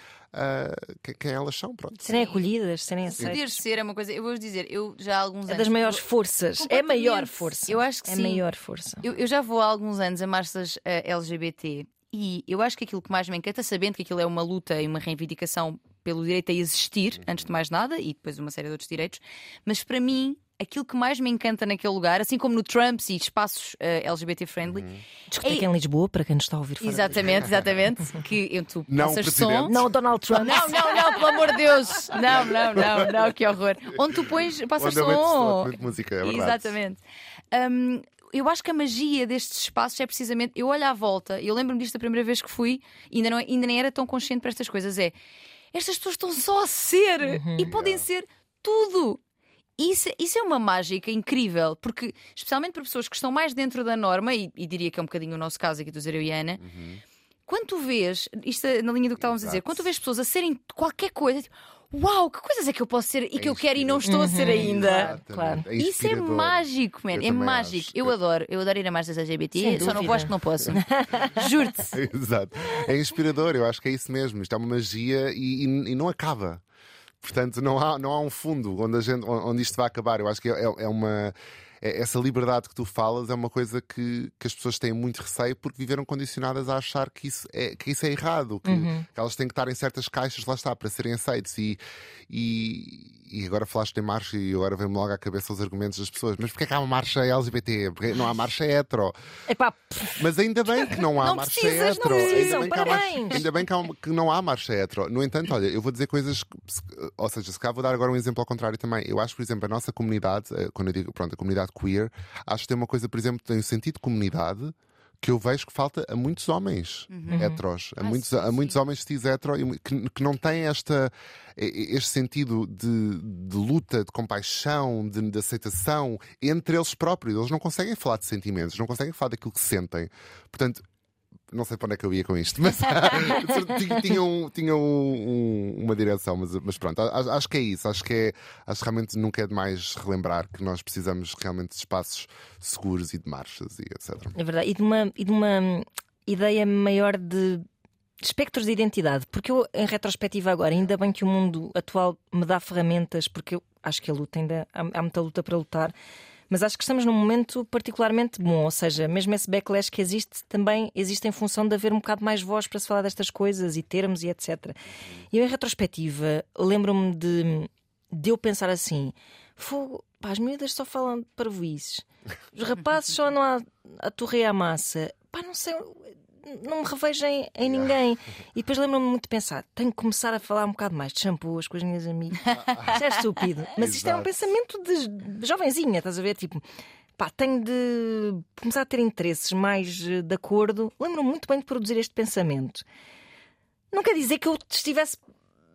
que- quem elas são. Pronto. Serem acolhidas, serem Poder aceitas. ser é uma coisa, eu vou dizer, eu já há alguns É anos. das maiores forças. É a maior força. Eu acho que é a sim. maior força. Eu, eu já vou há alguns anos a marchas eh, LGBT e eu acho que aquilo que mais me encanta, sabendo que aquilo é uma luta e uma reivindicação pelo direito a existir, antes de mais nada, e depois uma série de outros direitos, mas para mim. Aquilo que mais me encanta naquele lugar, assim como no Trumps e espaços eh, LGBT friendly, Discoteca em Lisboa, para quem nos está a ouvir de exatamente, exatamente, que eu, tu Não, passas Presidente. som, Não, Donald Trump. Não, não, não, pelo amor de Deus! Não, não, não, não, que horror. Onde tu pões, passas Onde meto som. muito música, é verdade. Exatamente. Hum, eu acho que a magia destes espaços é precisamente. Eu olho à volta, eu lembro-me disto da primeira vez que fui, ainda, não, ainda nem era tão consciente para estas coisas. É estas pessoas estão só a ser e podem ser tudo. Isso, isso é uma mágica incrível, porque, especialmente para pessoas que estão mais dentro da norma, e, e diria que é um bocadinho o nosso caso aqui do Zero e Ana, quando tu vês, isto é na linha do que estávamos a dizer, Exato. quando tu vês pessoas a serem qualquer coisa, tipo, uau, que coisas é que eu posso ser e É que eu quero e não estou a ser ainda? Exatamente. Claro. É Isso é mágico, man. Eu É mágico. acho. Eu adoro. Eu adoro ir a marchas LGBT. Sem Só não acho que não posso. Juro-te. Exato. É inspirador, eu acho que é isso mesmo. Isto é uma magia e, e- e não acaba. Portanto, não há, não há um fundo onde, a gente, onde isto vai acabar. Eu acho que é, é uma. É- essa liberdade que tu falas é uma coisa que, que as pessoas têm muito receio porque viveram condicionadas a achar que isso é, que isso é errado, que, que elas têm que estar em certas caixas, lá está, para serem aceites. E, e, e agora falaste em marcha e agora vem-me logo à cabeça os argumentos das pessoas. Mas porquê é que há uma marcha LGBT? Porque não há marcha hetero. Epá, Mas ainda bem que não há Não marcha precisas, não hetero. ainda, precisam, bem que há mar- parabéns. ainda bem que, uma- que não há marcha hetero. No entanto, olha, eu vou dizer coisas. que- ou seja, se calhar vou dar agora um exemplo ao contrário também. Eu acho, por exemplo, a nossa comunidade, eh, quando eu digo, pronto, a comunidade queer, acho que tem uma coisa, por exemplo, tem o sentido de comunidade. Que eu vejo que falta a muitos homens heteros, a, Ah, muitos, sim, a sim. muitos homens cis hetero que, que não têm esta, este sentido de, de luta, de compaixão, de, de aceitação entre eles próprios. Eles não conseguem falar de sentimentos, não conseguem falar daquilo que sentem. Portanto, não sei para onde é que eu ia com isto, mas tinha, um- tinha um- um- uma direção, mas, mas pronto, acho que é isso. Acho que é, acho que realmente nunca é demais relembrar que nós precisamos realmente de espaços seguros e de marchas e etc. É verdade. E de uma, e de uma ideia maior de espectros de identidade. Porque eu, em retrospectiva agora, ainda bem que o mundo atual me dá ferramentas, porque eu acho que a luta ainda há, há muita luta para lutar. Mas acho que estamos num momento particularmente bom, ou seja, mesmo esse backlash que existe também existe em função de haver um bocado mais voz para se falar destas coisas e termos e etc. E eu, em retrospectiva, lembro-me de, de eu pensar assim: fogo, pá, as miúdas só falam parvoices, os rapazes só andam a, a torrer a massa, pá, não sei, não me revejo em, em ninguém. E depois lembro-me muito de pensar: tenho que começar a falar um bocado mais de shampoos com as minhas amigas. Isto é estúpido, mas isto é um pensamento de, jovenzinha, estás a ver? Tipo, pá, tenho de começar a ter interesses mais eh, de acordo. Lembro-me muito bem de produzir este pensamento. Não quer dizer que eu estivesse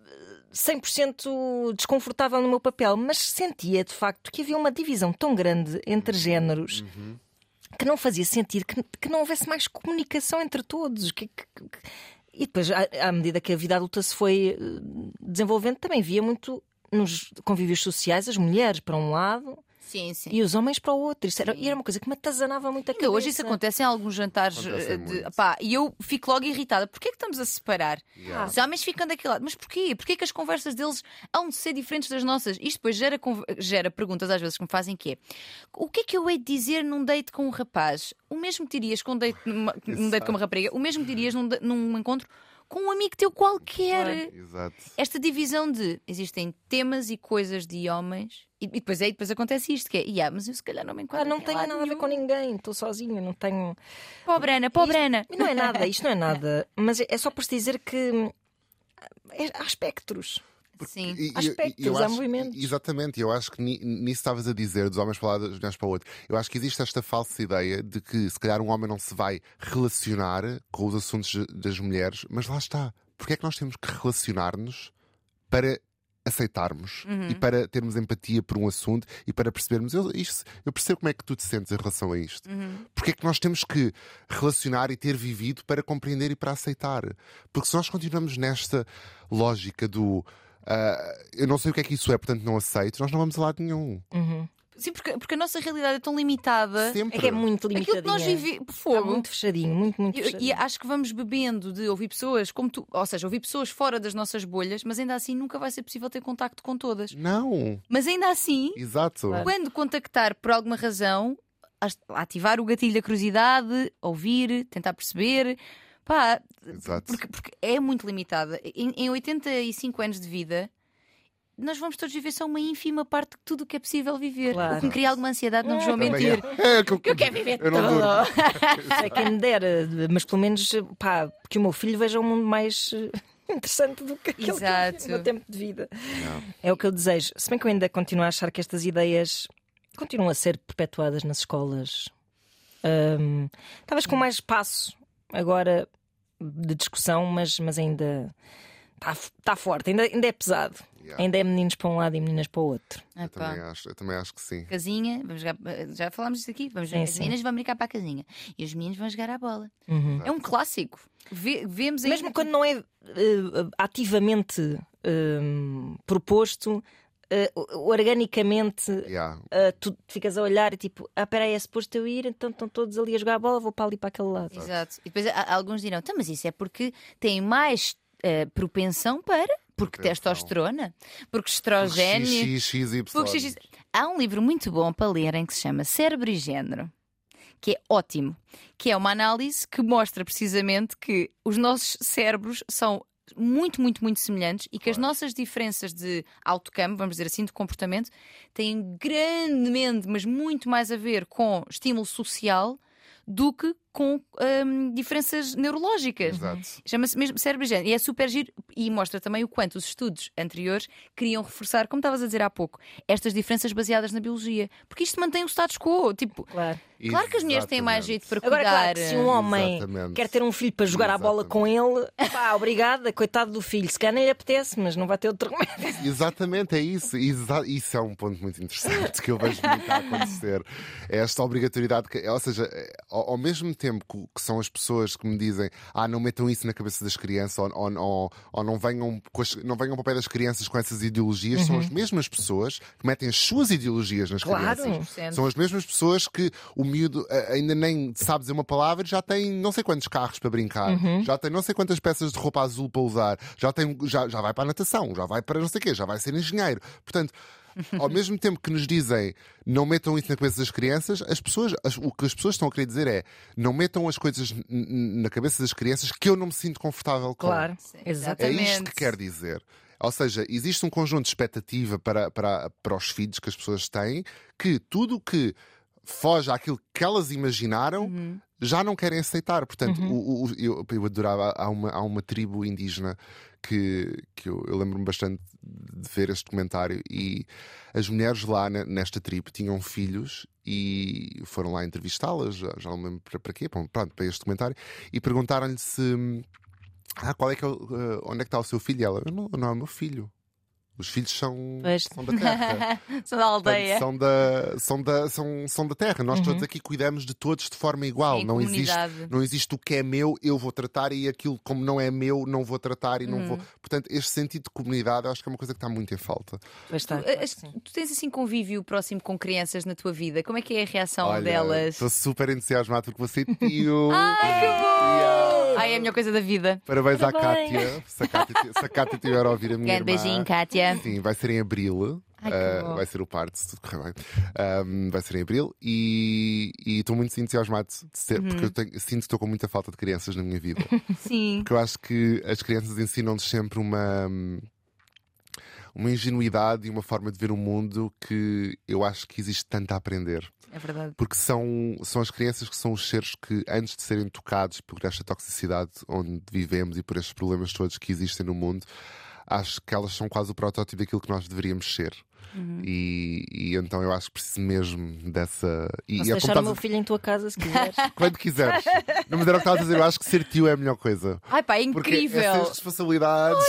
eh, 100% desconfortável no meu papel, mas sentia de facto que havia uma divisão tão grande entre géneros que não fazia sentido que, que não houvesse mais comunicação entre todos. Que- que- E depois, à, à medida que a vida adulta se foi eh, desenvolvendo, também via muito nos convívios sociais as mulheres, para um lado, Sim, sim. e os homens para o outro. Isso era, e era uma coisa que me atazanava muito a cabeça. hoje isso acontece em alguns jantares Acontece eh, de, pá, e eu fico logo irritada. Porquê é que estamos a separar? Yeah. Os homens ficam daquele lado. Mas porquê? Porquê que as conversas deles hão de ser diferentes das nossas? Isto depois gera, gera perguntas às vezes que me fazem que é o que é que eu hei de dizer num date com um rapaz? O mesmo que dirias com um date, numa- num date com uma rapariga? O mesmo que dirias num, num encontro com um amigo teu qualquer? Exato. Esta divisão de existem temas e coisas de homens e, e depois aí depois acontece isto que é, "Ya, mas eu se calhar não me enquadro Ah, não tenho nada a ver nenhum." com ninguém, estou sozinha, não tenho. Pobre Ana, pobre Ana. Não é nada, isto não é nada. Mas é- é só por se dizer que hum, é- há espectros. Sim. E- Há aspectos, e eu há acho- movimentos. Exatamente, eu acho que ni- nisso estavas a dizer, dos homens para lá, das mulheres para o outro. Eu acho que existe esta falsa ideia de que se calhar um homem não se vai relacionar com os assuntos das mulheres, mas lá está. Porque é que nós temos que relacionar-nos para aceitarmos e para termos empatia por um assunto e para percebermos eu, isto, eu percebo como é que tu te sentes em relação a isto. Porque é que nós temos que relacionar e ter vivido para compreender e para aceitar? Porque se nós continuamos nesta lógica do ah, eu não sei o que é que isso é, portanto não aceito, nós não vamos a lado nenhum. Sim, porque, porque a nossa realidade é tão limitada. Sempre. É que é muito Aquilo limitadinho. que nós vivemos. Está Fogo. muito fechadinho, muito, muito E- fechadinho. E acho que vamos bebendo de ouvir pessoas como tu, ou seja, ouvir pessoas fora das nossas bolhas, mas ainda assim nunca vai ser possível ter contacto com todas. Não, Mas ainda assim, exato. quando contactar por alguma razão, ativar o gatilho da curiosidade, ouvir, tentar perceber. Pá, Exato. porque, porque é muito limitada. Em, em 85 anos de vida, nós vamos todos viver só uma ínfima parte de tudo o que é possível viver. Claro. O que me cria alguma ansiedade, não vos vou Também mentir. é. É, que eu, Eu quero viver eu não tudo. É quem me dera, mas pelo menos pá, que o meu filho veja um mundo mais eh, interessante do que aquele Exato. que eu no tempo de vida. É o que eu desejo. Se bem que eu ainda continuo a achar que estas ideias continuam a ser perpetuadas nas escolas. Hum, talvez com mais espaço agora de discussão, mas, mas ainda está tá forte, ainda, ainda é pesado. Yeah. Ainda é meninos para um lado e meninas para o outro. Ah, Eu também, acho, eu também acho que sim. Casinha, vamos jogar, já falámos disso aqui. Vamos, Sim, as sim. meninas vão brincar para a casinha e os meninos vão jogar à bola. Uhum. É um clássico. Vê- vemos Mesmo quando não é eh, ativamente hum, proposto, eh, organicamente Yeah. Uh, tu ficas a olhar e tipo, ah, peraí, é suposto eu ir, então estão todos ali a jogar a bola, vou para ali para aquele lado. Exato. E depois há- alguns dirão, então, mas isso é porque tem mais eh, propensão para. Porque testosterona, porque estrogênio. XXY. porque. Há um livro muito bom para lerem que se chama Cérebro e Género, que é ótimo, que é uma análise que mostra precisamente que os nossos cérebros são muito, muito, muito semelhantes e que as nossas diferenças de outcome, vamos dizer assim, de comportamento, têm grandemente, mas muito mais a ver com estímulo social do que com hum, diferenças neurológicas. Exato. Chama-se mesmo cérebro e género. E é super giro e mostra também o quanto os estudos anteriores queriam reforçar, como estavas a dizer há pouco, estas diferenças baseadas na biologia. Porque isto mantém o status quo. Tipo, Claro. claro que as mulheres têm mais jeito para Agora, cuidar. claro, que se um homem Exatamente. quer ter um filho para jogar a bola com ele, pá, obrigada, coitado do filho. Se calhar nem lhe apetece, mas não vai ter outro remédio. Exatamente, é isso. Exa- isso é um ponto muito interessante que eu vejo muito a acontecer. É esta obrigatoriedade, que, ou seja, é, ao, ao mesmo tempo que, são as pessoas que me dizem ah, não metam isso na cabeça das crianças ou, ou, ou- ou não, venham com as- não venham para o pé das crianças com essas ideologias, são as mesmas pessoas que metem as suas ideologias nas Claro. crianças. 100%. São as mesmas pessoas que o miúdo ainda nem sabe dizer uma palavra, já tem não sei quantos carros para brincar, já tem não sei quantas peças de roupa azul para usar, já, tem, já, já vai para a natação, já vai para não sei o quê, já vai ser engenheiro. Portanto, ao mesmo tempo que nos dizem não metam isso na cabeça das crianças, as pessoas, as- o que as pessoas estão a querer dizer é não metam as coisas na cabeça das crianças que eu não me sinto confortável com. Claro, É exatamente. isto que quer dizer. Ou seja, existe um conjunto de expectativa para, para, para os filhos que as pessoas têm que tudo o que foge àquilo que elas imaginaram já não querem aceitar. Portanto, o- o- eu, eu adorava. Há uma, há uma tribo indígena que, que eu, eu lembro-me bastante de ver este documentário e as mulheres lá ne- nesta tribo tinham filhos e foram lá entrevistá-las, já, já não lembro para, para quê, pronto, para este documentário, e perguntaram-lhe se. Ah, qual é que é eh, onde é que está o seu filho? E ela, "Eu não, não é o meu filho. Os filhos são, são da terra. São da Portanto, aldeia. são, da, são, da, são, são da terra. Nós todos aqui cuidamos de todos de forma igual. Uhum. Sim, não, existe, não existe o que é meu, eu vou tratar e aquilo como não é meu, não vou tratar e não Uhum. vou. Portanto, este sentido de comunidade eu acho que é uma coisa que está muito em falta. Pois está, Tu, sim. tu tens assim convívio próximo com crianças na tua vida? Como é que é a reação Olha, delas? Estou super entusiasmado porque ser tio. Ai, que Yeah. Ai, é a melhor coisa da vida. Parabéns à Parabéns. Cátia. Se a Cátia, se a Cátia tiver a ouvir a minha Grande irmã. beijinho, Sim, vai ser em abril. Ai, Uh, vai ser o parto, se tudo correr bem. Um, vai ser em abril e e estou muito entusiasmado de ser, Uhum. porque eu tenho- sinto que estou com muita falta de crianças na minha vida. Sim. porque eu acho que as crianças ensinam-nos sempre uma. Uma ingenuidade e uma forma de ver o mundo que eu acho que existe tanto a aprender. É verdade. Porque são, são as crianças que são os seres que, antes de serem tocados por esta toxicidade onde vivemos e por estes problemas todos que existem no mundo, acho que elas são quase o protótipo daquilo que nós deveríamos ser. Uhum. E, e então eu acho que preciso mesmo dessa. E, Posso e é deixar o estás meu a- filho em tua casa se quiseres. quando quiseres. Não, mas era o que estavas a dizer, eu acho que ser tio é a melhor coisa. Ai pá, é Porque incrível. essas responsabilidades.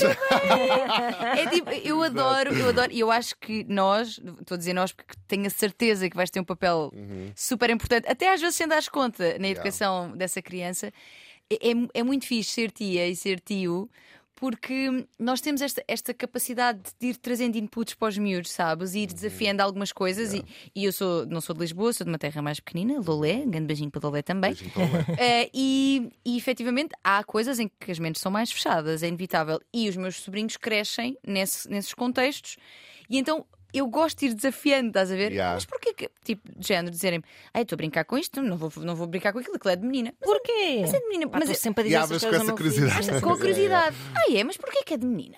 É tipo, eu adoro, eu adoro, e eu acho que nós, estou a dizer nós porque tenho a certeza que vais ter um papel Uhum. super importante, até às vezes sem dar conta na educação dessa criança. É, é, é muito fixe ser tia e ser tio. Porque nós temos esta, esta capacidade de ir trazendo inputs para os miúdos, sabes? E ir desafiando algumas coisas. E, e eu sou, não sou de Lisboa, sou de uma terra mais pequenina, Lolé, grande beijinho para Lolé também. Para o Lé. Eh, e, e efetivamente há coisas em que as mentes são mais fechadas, é inevitável. E os meus sobrinhos crescem nesse- nesses contextos. E então eu gosto de ir desafiando, estás a ver? Yeah. Mas porquê que, tipo, de género, dizerem-me, ai, estou a brincar com isto, não vou, não vou brincar com aquilo, aquilo é de menina. Mas, Porquê? mas é de menina. Pá, mas estou é- sempre a dizer Yeah, essas mas com coisas essa filho. curiosidade. com curiosidade. Ah, é? Mas porquê que é de menina?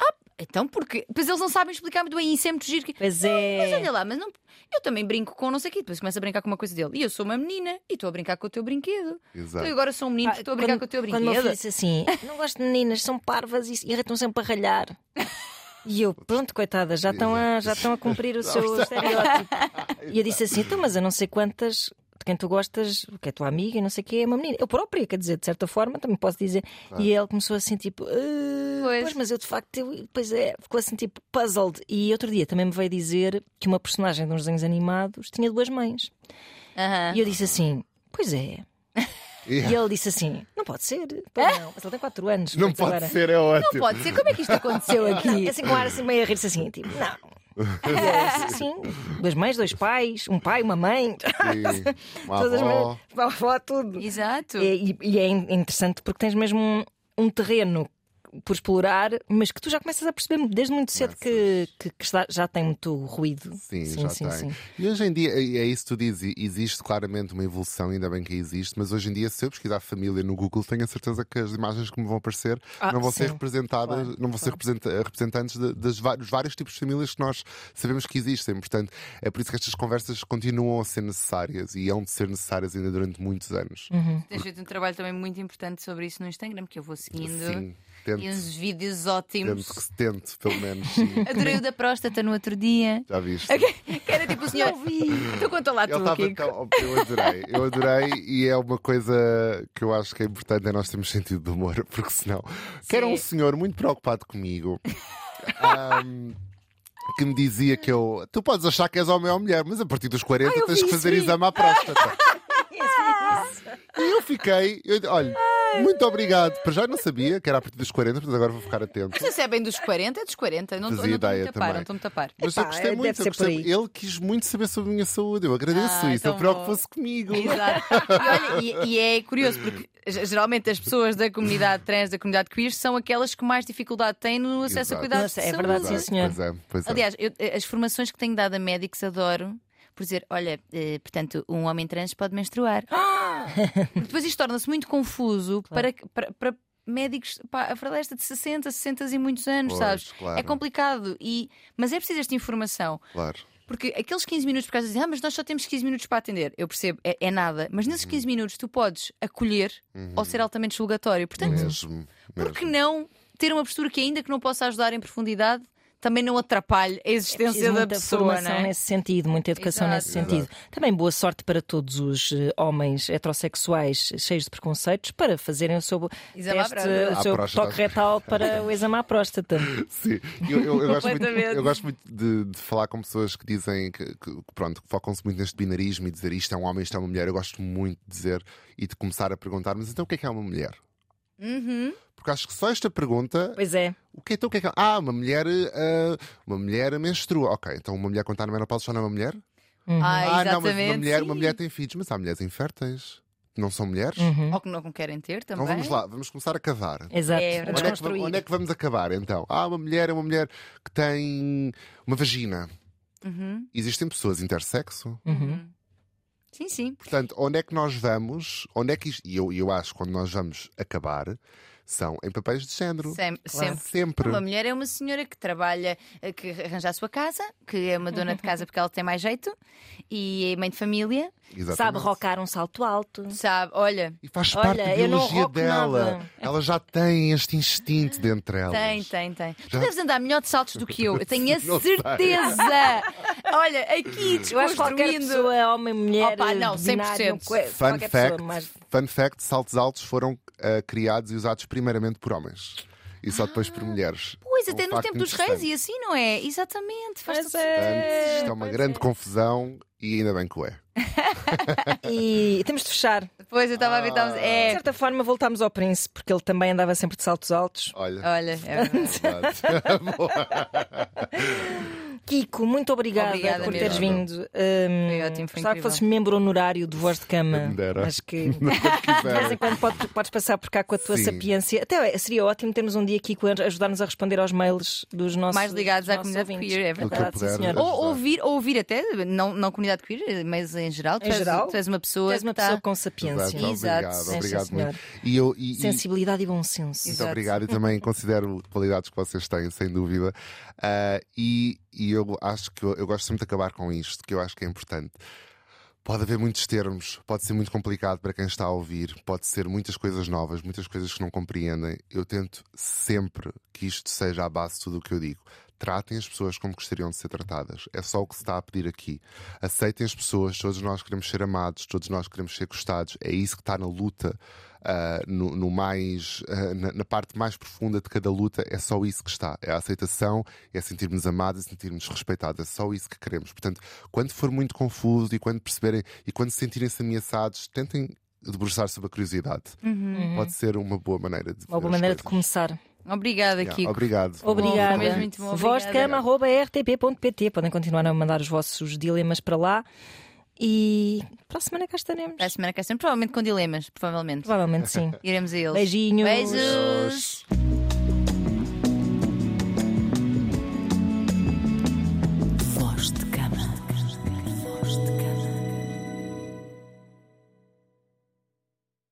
Ah, então porque. Pois eles não sabem explicar muito bem e isso é muito giro. que- Pois Mas é. olha lá, mas não. Eu também brinco com não sei o quê, depois começo a brincar com uma coisa dele. E eu sou uma menina e estou a brincar com o teu brinquedo. Exato. Então eu agora sou um menino Ah, estou a brincar quando- com o teu Quando o meu brinquedo. filho disse assim: Não gosto de meninas, são parvas e irritam sempre a ralhar. E eu, pronto, coitada, já estão a, já estão a cumprir o seu estereótipo. E eu disse assim: Então, mas eu não sei quantas. De quem tu gostas, que é tua amiga e não sei o que, é uma menina. Eu própria, quer dizer, de certa forma, também posso dizer. E ele começou assim, tipo, "Ah, Pois. pois, mas eu de facto, eu, pois é, ficou assim, tipo, puzzled. E outro dia também me veio dizer que uma personagem de uns desenhos animados tinha duas mães. Aham. E eu disse assim: Pois é. E Yeah. ele disse assim: Não pode ser. Pois não, mas ele tem 4 anos. Não pode agora... ser, é ótimo. Não pode ser. Como é que isto aconteceu Não, aqui? assim com ar assim meio a rir-se assim, tipo, não. E sim, duas mães, dois pais, um pai, uma mãe, Sim. Uma todas as avó. mães, uma avó, tudo. Exato. E, e é in- interessante porque tens mesmo um, um terreno por explorar, mas que tu já começas a perceber desde muito cedo que, que, que já tem muito ruído. Sim, já tem. E hoje em dia, é é isso que tu dizes, existe claramente uma evolução, ainda bem que existe, mas hoje em dia, se eu pesquisar família no Google, tenho a certeza que as imagens que me vão aparecer Ah, não vão ser sim. representadas, Claro, não vão ser representa- representantes de- das va- dos vários tipos de famílias que nós sabemos que existem. Portanto, é por isso que estas conversas continuam a ser necessárias e hão de ser necessárias ainda durante muitos anos. Tens feito um trabalho também muito importante sobre isso no Instagram, que eu vou seguindo. Sim, E tente, uns vídeos tente ótimos. que se tente, pelo menos. sim. Adorei o da próstata no outro dia. Já viste? Que era tipo o senhor. Conta lá tu, estava Kiko. tão... Eu adorei, eu adorei e é uma coisa que eu acho que é importante é nós termos sentido de humor, porque senão. Que era um senhor muito preocupado comigo. ahm, que me dizia que eu. Tu podes achar que és homem ou mulher, mas a partir dos 40 eu tens vi que fazer exame à próstata. E eu fiquei, eu, olha, muito obrigado. Para já não sabia que era a partir dos 40, portanto agora vou ficar atento. Se é bem dos 40, é dos 40. Não estou-me ideia a tapar, também. não estou-me a tapar. Mas Epá, eu gostei muito, eu gostei- ele quis muito saber sobre a minha saúde. Eu agradeço Ah, isso, ele preocupou-se comigo. Exato. E, olha, e- e é curioso porque ge- geralmente as pessoas da comunidade trans, da comunidade queer, são aquelas que mais dificuldade têm no acesso Exato. a cuidados Nossa, é verdade, sim, senhor. Pois é, pois é. Aliás, eu- as formações que tenho dado a médicos adoro. Por dizer, olha, eh, portanto, um homem trans pode menstruar. Depois isto torna-se muito confuso para, para, para médicos, pá, a verdade é esta de 60, 60 e muitos anos, Pois, sabes? claro. É complicado, e, mas é preciso esta informação. Claro. Porque aqueles 15 minutos, por causa de dizer, ah, mas nós só temos 15 minutos para atender. Eu percebo, é, é nada. Mas nesses 15 minutos tu podes acolher ou ser altamente julgatório. Portanto, Mesmo. por que não ter uma postura que, ainda que não possa ajudar em profundidade, também não atrapalhe a É existência preciso da muita pessoa, formação não é? nesse sentido, muita educação Exato. nesse sentido. Também boa sorte para todos os eh, homens heterossexuais cheios de preconceitos para fazerem o seu Exame teste, o seu toque retal para o exame à próstata. Sim, eu, eu- eu gosto muito, eu gosto muito de, de falar com pessoas que dizem que, que- que, pronto, que focam-se muito neste binarismo e dizer isto é um homem, isto é uma mulher. Eu gosto muito de dizer e de começar a perguntar, mas então o que é que é uma mulher? Uhum. Porque acho que só esta pergunta, Pois é. o que, então, o que é que é? Ah, uma mulher, ah, uma mulher menstrua. Ok, então uma mulher quando está na menopausa já não é uma mulher? Ah, ah, não, mas uma mulher, uma mulher tem filhos, mas há mulheres inférteis. Não são mulheres? Uhum. Ou que não querem ter também. Então vamos lá, vamos começar a cavar. Exato. É, Onde é, que, onde é que vamos acabar então? Ah, uma mulher é uma mulher que tem uma vagina. Uhum. Existem pessoas intersexo. Uhum. Sim, sim. Portanto, onde é que nós vamos? Onde é que isto, e eu, eu acho que quando nós vamos acabar são em papéis de género. Sem- Claro. Sempre. Sempre. Uma mulher é uma senhora que trabalha, eh, que arranja a sua casa, que é uma dona de casa porque ela tem mais jeito e é mãe de família, Exatamente. Sabe rocar um salto alto. sabe? Olha, E faz Olha, parte da biologia dela. nada. Ela já tem este instinto dentro dela. tem, tem, tem. Já- Tu deves andar melhor de saltos do que eu, eu tenho a certeza. Olha, aqui Eu acho que qualquer desconstruindo. pessoa, homem, mulher, Opa, não, binário, 100%. que- Fun fact, pessoa, mas fun fact: saltos altos foram ah, criados e usados primeiramente por homens e só depois por mulheres. Pois, É um até no facto tempo dos reis e assim, não é? Exatamente. Faz todo é. Isto é uma grande é. confusão e ainda bem que o é. E temos de fechar. Depois eu estava a ver, De é. certa forma, voltámos ao príncipe, porque ele também andava sempre de saltos altos. Olha. Olha, é verdade. Kiko, muito obrigada, Obrigada por mesmo. teres vindo. Hum, Foi ótimo, foi gostava que fosses membro honorário do Voz de Cama. Quem me dera. Acho que de vez em quando pode- podes passar por cá com a tua Sim. sapiência. Até seria ótimo termos um dia Kiko a ajudar-nos a responder aos mails dos nossos Mais ligados dos à comunidade ouvintes. queer, é verdade. sim. Ou- Ou ouvir, ou ouvir até, não, não comunidade queer, mas em geral. Tu, Em és, geral? tu és uma pessoa. Tu és uma tá- pessoa com sapiência. Exato, Exato. Obrigado, obrigado sim, muito. E eu, e, e- Sensibilidade e bom senso. Muito Exato. obrigado e também considero qualidades que vocês têm, sem dúvida. Ah, e, e eu acho que eu, eu gosto sempre de acabar com isto, que eu acho que é importante. Pode haver muitos termos, pode ser muito complicado para quem está a ouvir, pode ser muitas coisas novas, muitas coisas que não compreendem. Eu tento sempre que isto seja a base de tudo o que eu digo. Tratem as pessoas como gostariam de ser tratadas. É só o que se está a pedir aqui. Aceitem as pessoas, todos nós queremos ser amados, todos nós queremos ser gostados. É isso que está na luta, ah, no, no mais, ah, na, na parte mais profunda de cada luta. É só isso que está. É a aceitação, é sentirmos amados, é sentirmos respeitados. É só isso que queremos. Portanto, quando for muito confuso e quando perceberem e quando se sentirem-se ameaçados, tentem debruçar sobre a curiosidade. Pode ser uma boa maneira de Uma boa maneira de começar. Obrobrigada, Yeah, Kiko. Obrigado. Obrigada. mesmo muito bom, Voz de obrigada. cama, arroba rtp.pt. Podem continuar a mandar os vossos dilemas para lá. E para a semana cá estaremos. Para a semana cá estamos, provavelmente com dilemas, provavelmente. Provavelmente sim. Iremos a eles. Beijinhos. Beijos.